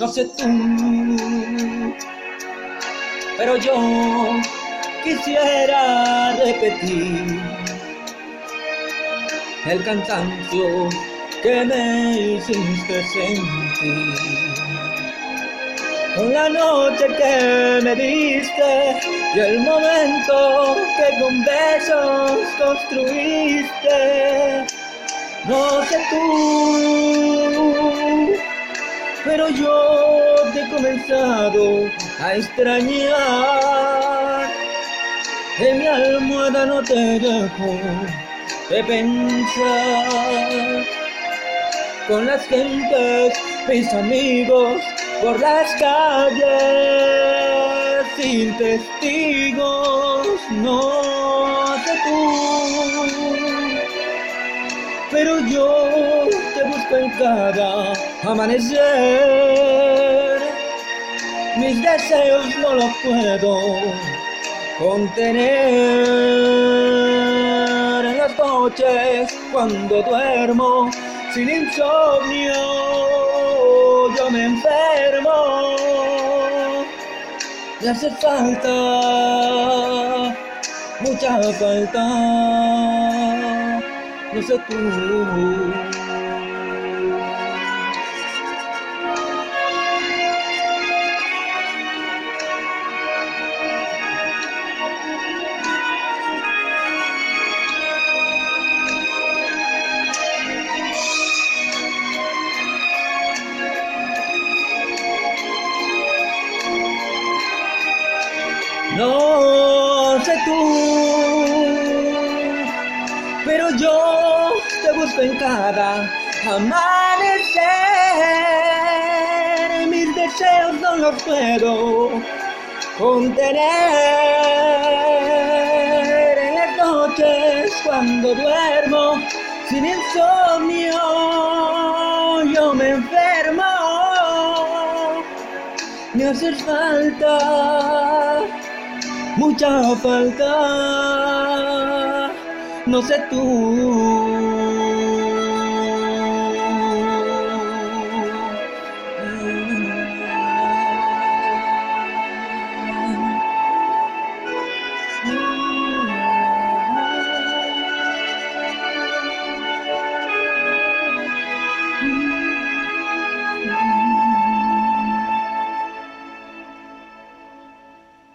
No sé tú, pero yo quisiera repetir el cansancio que me hiciste sentir. Con la noche que me diste y el momento que con besos construiste. No sé tú, pero yo te he comenzado a extrañar. En mi almohada no te dejo de pensar. Con las gentes, mis amigos, por las calles sin testigos, no sé tú. Pero yo amanecer. Mis deseos no los puedo contener. En las noches cuando duermo sin insomnio yo me enfermo. Me hace falta mucha falta. No sé tú No sé tú, pero yo te busco en cada amanecer. Mis deseos no los puedo contener. En las noches cuando duermo sin insomnio, yo me enfermo. Me haces falta mucha falta, no sé tú.